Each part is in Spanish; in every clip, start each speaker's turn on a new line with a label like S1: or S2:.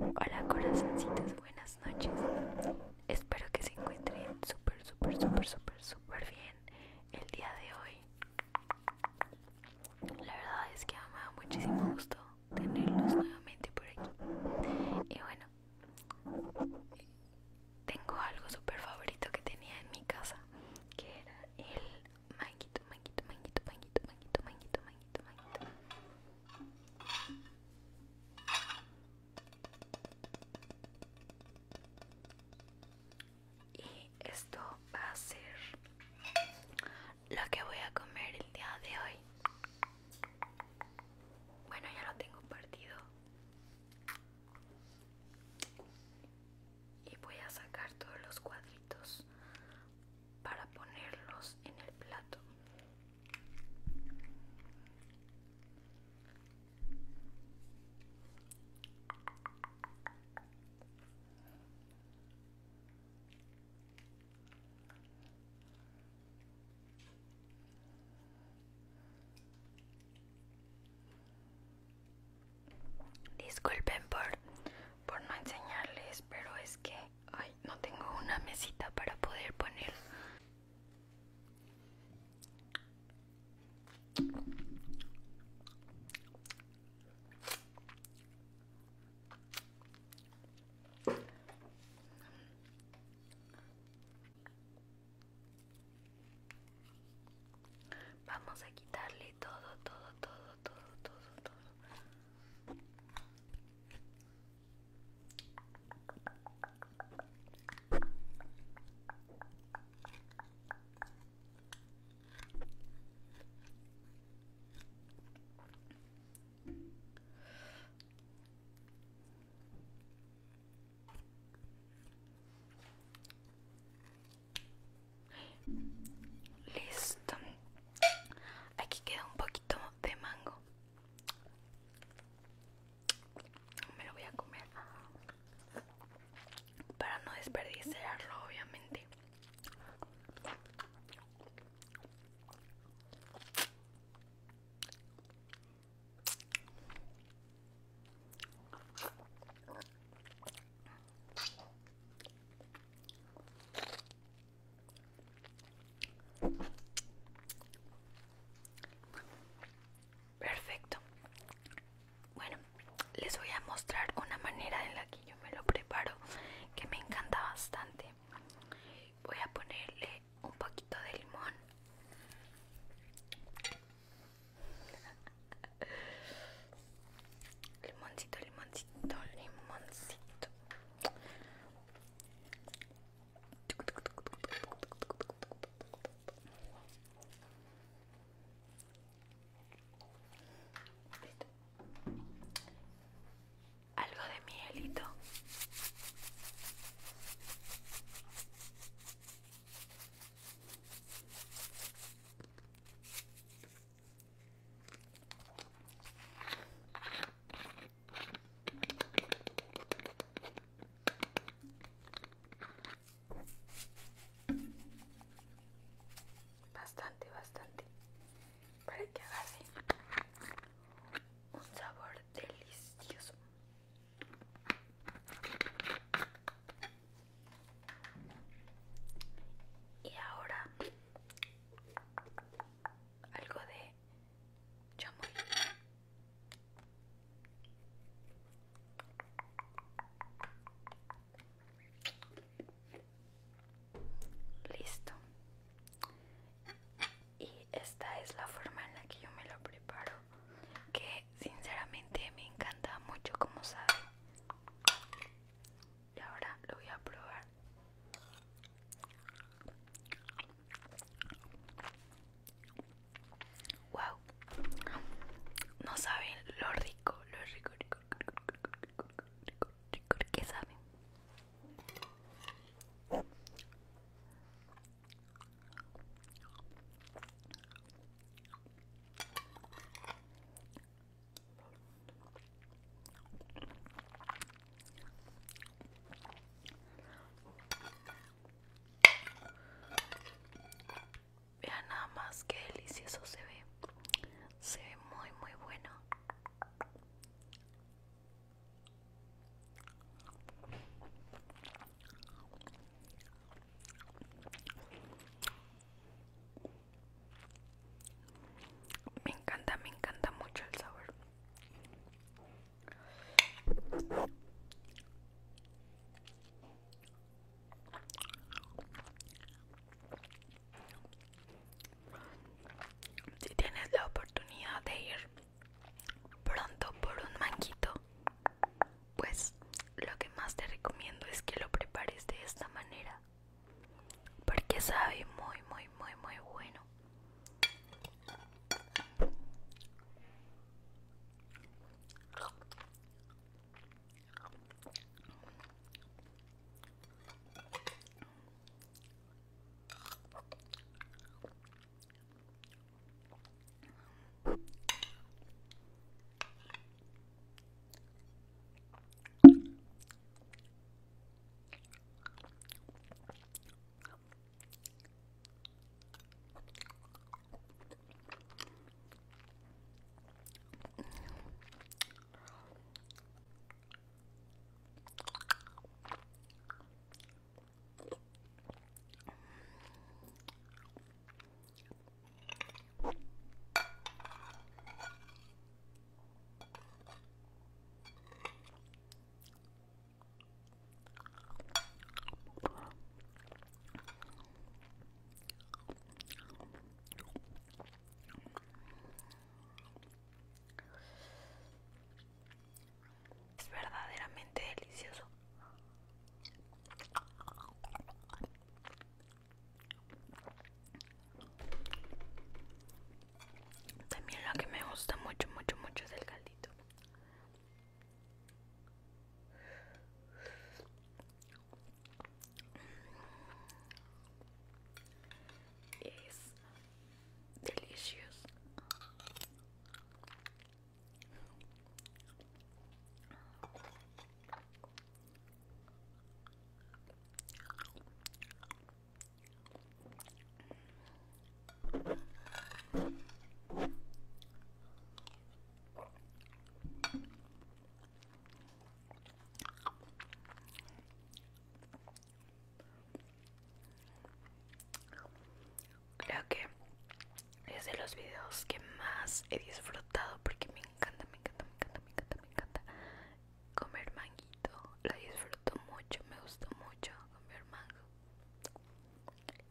S1: Voilà. school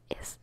S1: es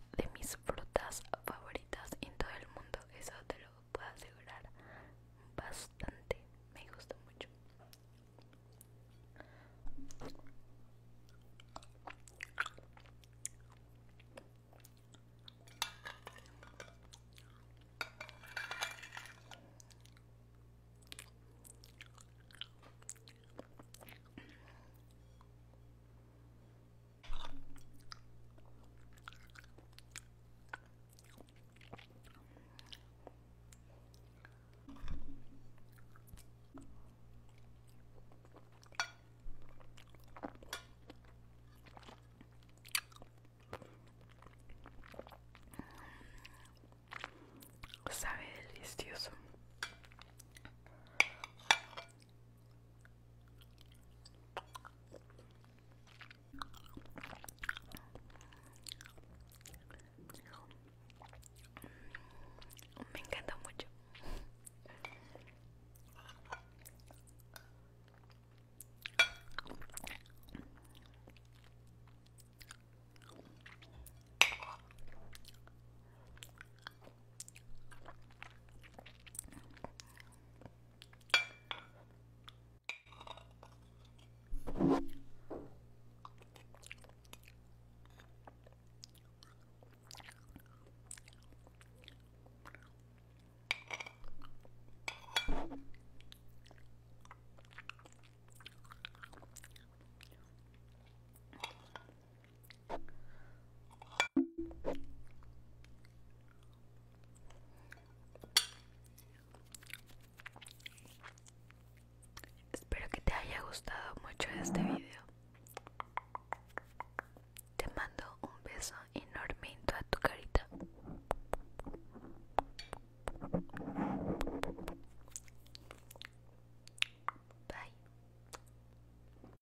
S1: gustado mucho este video.